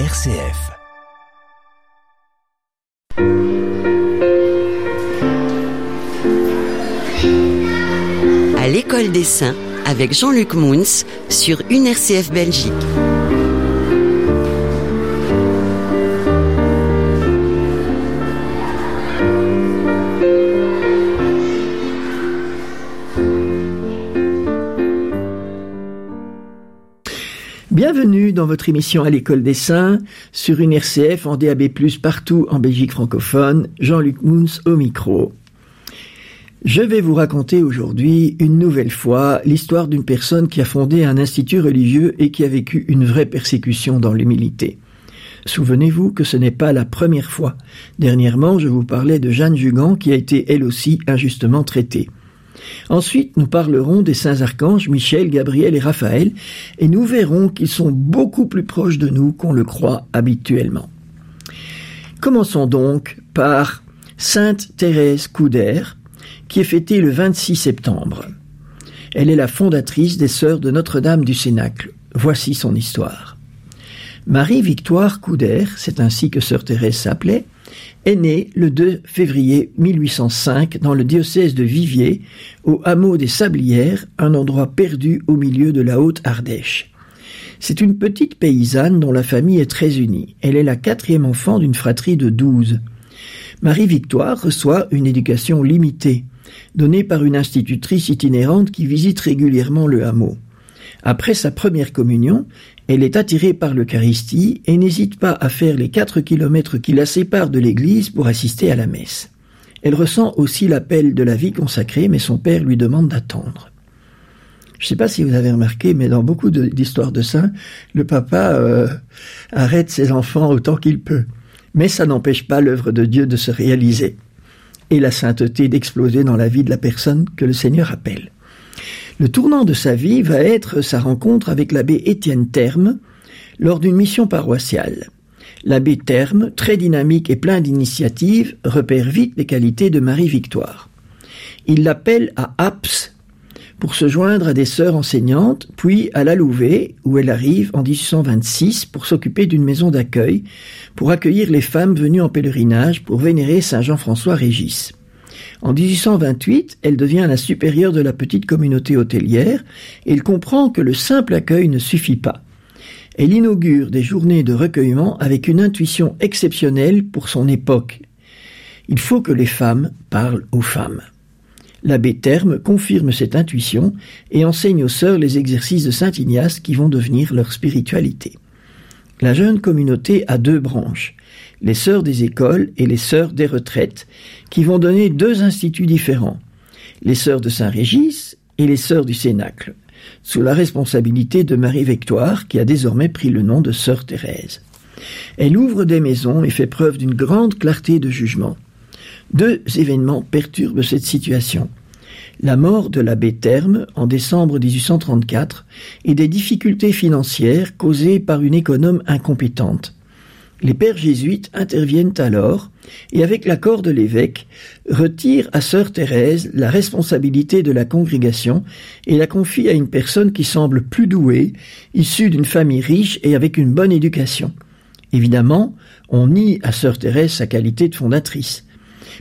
RCF. À l'école des saints avec Jean-Luc Mouns sur une RCF Belgique. Bienvenue dans votre émission à l'école des saints sur une RCF en DAB+, partout en Belgique francophone. Jean-Luc Mouns au micro. Je vais vous raconter aujourd'hui une nouvelle fois l'histoire d'une personne qui a fondé un institut religieux et qui a vécu une vraie persécution dans l'humilité. Souvenez-vous que ce n'est pas la première fois. Dernièrement, je vous parlais de Jeanne Jugan qui a été elle aussi injustement traitée. Ensuite, nous parlerons des saints archanges Michel, Gabriel et Raphaël, et nous verrons qu'ils sont beaucoup plus proches de nous qu'on le croit habituellement. Commençons donc par Sainte Thérèse Couder, qui est fêtée le 26 septembre. Elle est la fondatrice des Sœurs de Notre-Dame du Cénacle. Voici son histoire. Marie-Victoire Couder, c'est ainsi que Sœur Thérèse s'appelait, est née le 2 février 1805 dans le diocèse de Viviers, au hameau des Sablières, un endroit perdu au milieu de la Haute-Ardèche. C'est une petite paysanne dont la famille est très unie. Elle est la quatrième enfant d'une fratrie de douze. Marie-Victoire reçoit une éducation limitée, donnée par une institutrice itinérante qui visite régulièrement le hameau. Après sa première communion, elle est attirée par l'Eucharistie et n'hésite pas à faire les quatre kilomètres qui la séparent de l'église pour assister à la messe. Elle ressent aussi l'appel de la vie consacrée, mais son père lui demande d'attendre. Je ne sais pas si vous avez remarqué, mais dans beaucoup d'histoires de, saints, le papa euh, arrête ses enfants autant qu'il peut. Mais ça n'empêche pas l'œuvre de Dieu de se réaliser et la sainteté d'exploser dans la vie de la personne que le Seigneur appelle. Le tournant de sa vie va être sa rencontre avec l'abbé Étienne Terme lors d'une mission paroissiale. L'abbé Terme, très dynamique et plein d'initiatives, repère vite les qualités de Marie-Victoire. Il l'appelle à Aps pour se joindre à des sœurs enseignantes, puis à la Louvet, où elle arrive en 1826 pour s'occuper d'une maison d'accueil, pour accueillir les femmes venues en pèlerinage pour vénérer Saint Jean-François Régis. En 1828, elle devient la supérieure de la petite communauté hôtelière et elle comprend que le simple accueil ne suffit pas. Elle inaugure des journées de recueillement avec une intuition exceptionnelle pour son époque. Il faut que les femmes parlent aux femmes. L'abbé Terme confirme cette intuition et enseigne aux sœurs les exercices de Saint Ignace qui vont devenir leur spiritualité. La jeune communauté a deux branches les sœurs des écoles et les sœurs des retraites, qui vont donner deux instituts différents, les sœurs de Saint-Régis et les sœurs du Cénacle, sous la responsabilité de Marie-Victoire, qui a désormais pris le nom de sœur Thérèse. Elle ouvre des maisons et fait preuve d'une grande clarté de jugement. Deux événements perturbent cette situation. La mort de l'abbé Terme en décembre 1834 et des difficultés financières causées par une économe incompétente. Les pères jésuites interviennent alors et avec l'accord de l'évêque retirent à sœur Thérèse la responsabilité de la congrégation et la confient à une personne qui semble plus douée, issue d'une famille riche et avec une bonne éducation. Évidemment, on nie à sœur Thérèse sa qualité de fondatrice.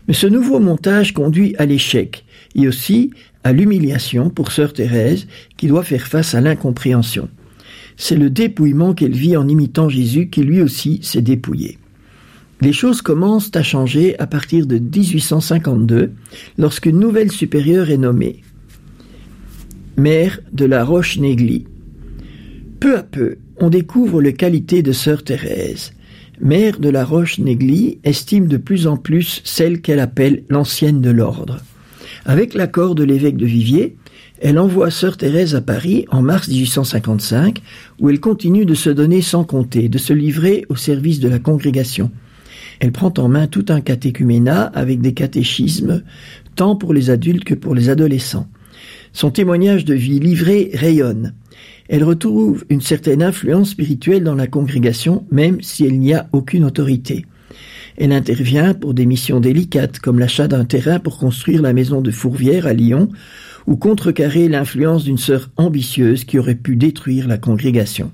Mais ce nouveau montage conduit à l'échec et aussi à l'humiliation pour sœur Thérèse qui doit faire face à l'incompréhension c'est le dépouillement qu'elle vit en imitant Jésus qui lui aussi s'est dépouillé. Les choses commencent à changer à partir de 1852, lorsqu'une nouvelle supérieure est nommée, mère de la Roche-Négly. Peu à peu, on découvre les qualités de sœur Thérèse. Mère de la Roche-Négly estime de plus en plus celle qu'elle appelle l'ancienne de l'ordre. Avec l'accord de l'évêque de Viviers, elle envoie sœur Thérèse à Paris en mars 1855, où elle continue de se donner sans compter, de se livrer au service de la congrégation. Elle prend en main tout un catéchuménat avec des catéchismes, tant pour les adultes que pour les adolescents. Son témoignage de vie livré rayonne. Elle retrouve une certaine influence spirituelle dans la congrégation, même si elle n'y a aucune autorité. Elle intervient pour des missions délicates, comme l'achat d'un terrain pour construire la maison de Fourvière à Lyon, ou contrecarrer l'influence d'une sœur ambitieuse qui aurait pu détruire la congrégation.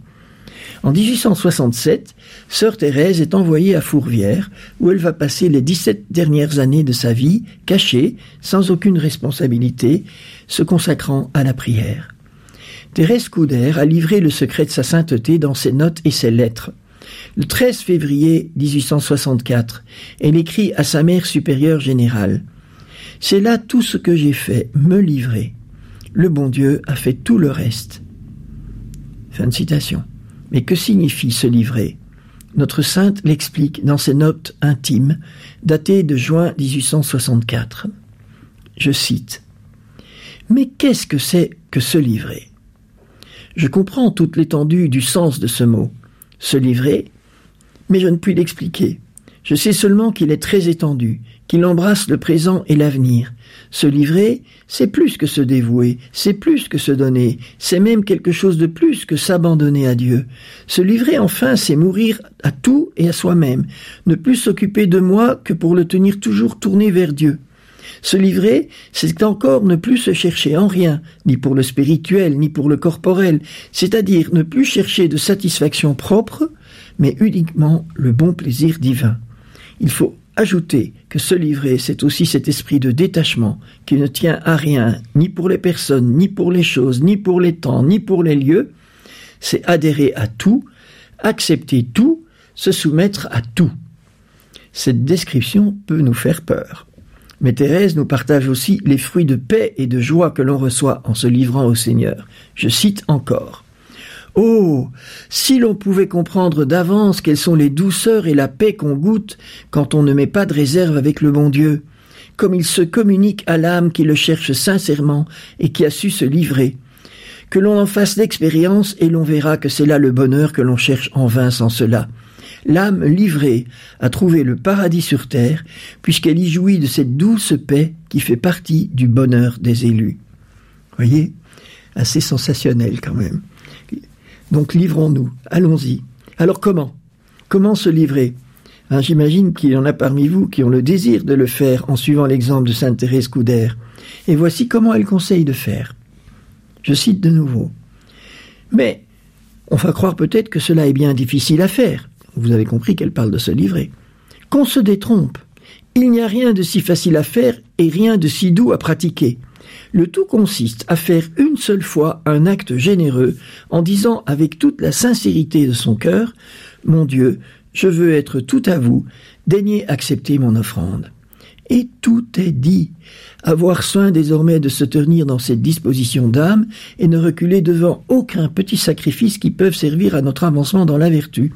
En 1867, sœur Thérèse est envoyée à Fourvière, où elle va passer les 17 dernières années de sa vie, cachée, sans aucune responsabilité, se consacrant à la prière. Thérèse Couder a livré le secret de sa sainteté dans ses notes et ses lettres. Le 13 février 1864, elle écrit à sa mère supérieure générale C'est là tout ce que j'ai fait, me livrer. Le bon Dieu a fait tout le reste. Fin de citation. Mais que signifie se livrer? Notre sainte l'explique dans ses notes intimes, datées de juin 1864. Je cite Mais qu'est-ce que c'est que se livrer? Je comprends toute l'étendue du sens de ce mot. Se livrer, mais je ne puis l'expliquer. Je sais seulement qu'il est très étendu, qu'il embrasse le présent et l'avenir. Se livrer, c'est plus que se dévouer, c'est plus que se donner, c'est même quelque chose de plus que s'abandonner à Dieu. Se livrer enfin, c'est mourir à tout et à soi-même, ne plus s'occuper de moi que pour le tenir toujours tourné vers Dieu. Se livrer, c'est encore ne plus se chercher en rien, ni pour le spirituel, ni pour le corporel, c'est-à-dire ne plus chercher de satisfaction propre, mais uniquement le bon plaisir divin. Il faut ajouter que se livrer, c'est aussi cet esprit de détachement qui ne tient à rien, ni pour les personnes, ni pour les choses, ni pour les temps, ni pour les lieux. C'est adhérer à tout, accepter tout, se soumettre à tout. Cette description peut nous faire peur. Mais Thérèse nous partage aussi les fruits de paix et de joie que l'on reçoit en se livrant au Seigneur. Je cite encore. Oh. Si l'on pouvait comprendre d'avance quelles sont les douceurs et la paix qu'on goûte quand on ne met pas de réserve avec le bon Dieu, comme il se communique à l'âme qui le cherche sincèrement et qui a su se livrer. Que l'on en fasse l'expérience et l'on verra que c'est là le bonheur que l'on cherche en vain sans cela. L'âme livrée a trouvé le paradis sur terre, puisqu'elle y jouit de cette douce paix qui fait partie du bonheur des élus. Voyez? Assez sensationnel quand même. Donc livrons-nous, allons-y. Alors comment? Comment se livrer? Hein, J'imagine qu'il y en a parmi vous qui ont le désir de le faire en suivant l'exemple de Sainte Thérèse Coudert. Et voici comment elle conseille de faire. Je cite de nouveau. Mais on va croire peut-être que cela est bien difficile à faire. Vous avez compris qu'elle parle de se livrer. Qu'on se détrompe. Il n'y a rien de si facile à faire et rien de si doux à pratiquer. Le tout consiste à faire une seule fois un acte généreux en disant avec toute la sincérité de son cœur Mon Dieu, je veux être tout à vous, daignez accepter mon offrande. Et tout est dit. Avoir soin désormais de se tenir dans cette disposition d'âme et ne reculer devant aucun petit sacrifice qui peuvent servir à notre avancement dans la vertu.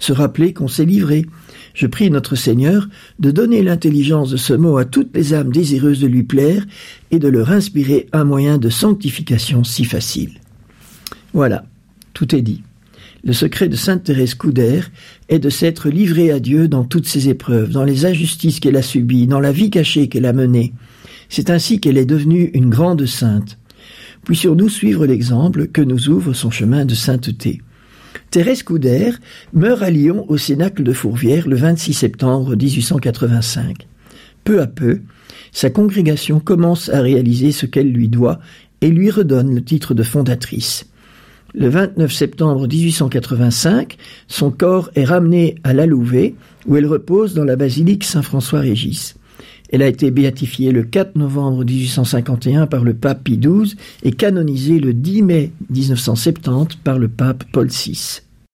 Se rappeler qu'on s'est livré, je prie notre Seigneur de donner l'intelligence de ce mot à toutes les âmes désireuses de lui plaire et de leur inspirer un moyen de sanctification si facile. Voilà, tout est dit. Le secret de Sainte Thérèse Couder est de s'être livrée à Dieu dans toutes ses épreuves, dans les injustices qu'elle a subies, dans la vie cachée qu'elle a menée. C'est ainsi qu'elle est devenue une grande sainte. Puissions-nous suivre l'exemple que nous ouvre son chemin de sainteté. Thérèse Couder meurt à Lyon au Cénacle de Fourvière le 26 septembre 1885. Peu à peu, sa congrégation commence à réaliser ce qu'elle lui doit et lui redonne le titre de fondatrice. Le 29 septembre 1885, son corps est ramené à la Louvet, où elle repose dans la basilique Saint-François-Régis. Elle a été béatifiée le 4 novembre 1851 par le pape Pie XII et canonisée le 10 mai 1970 par le pape Paul VI.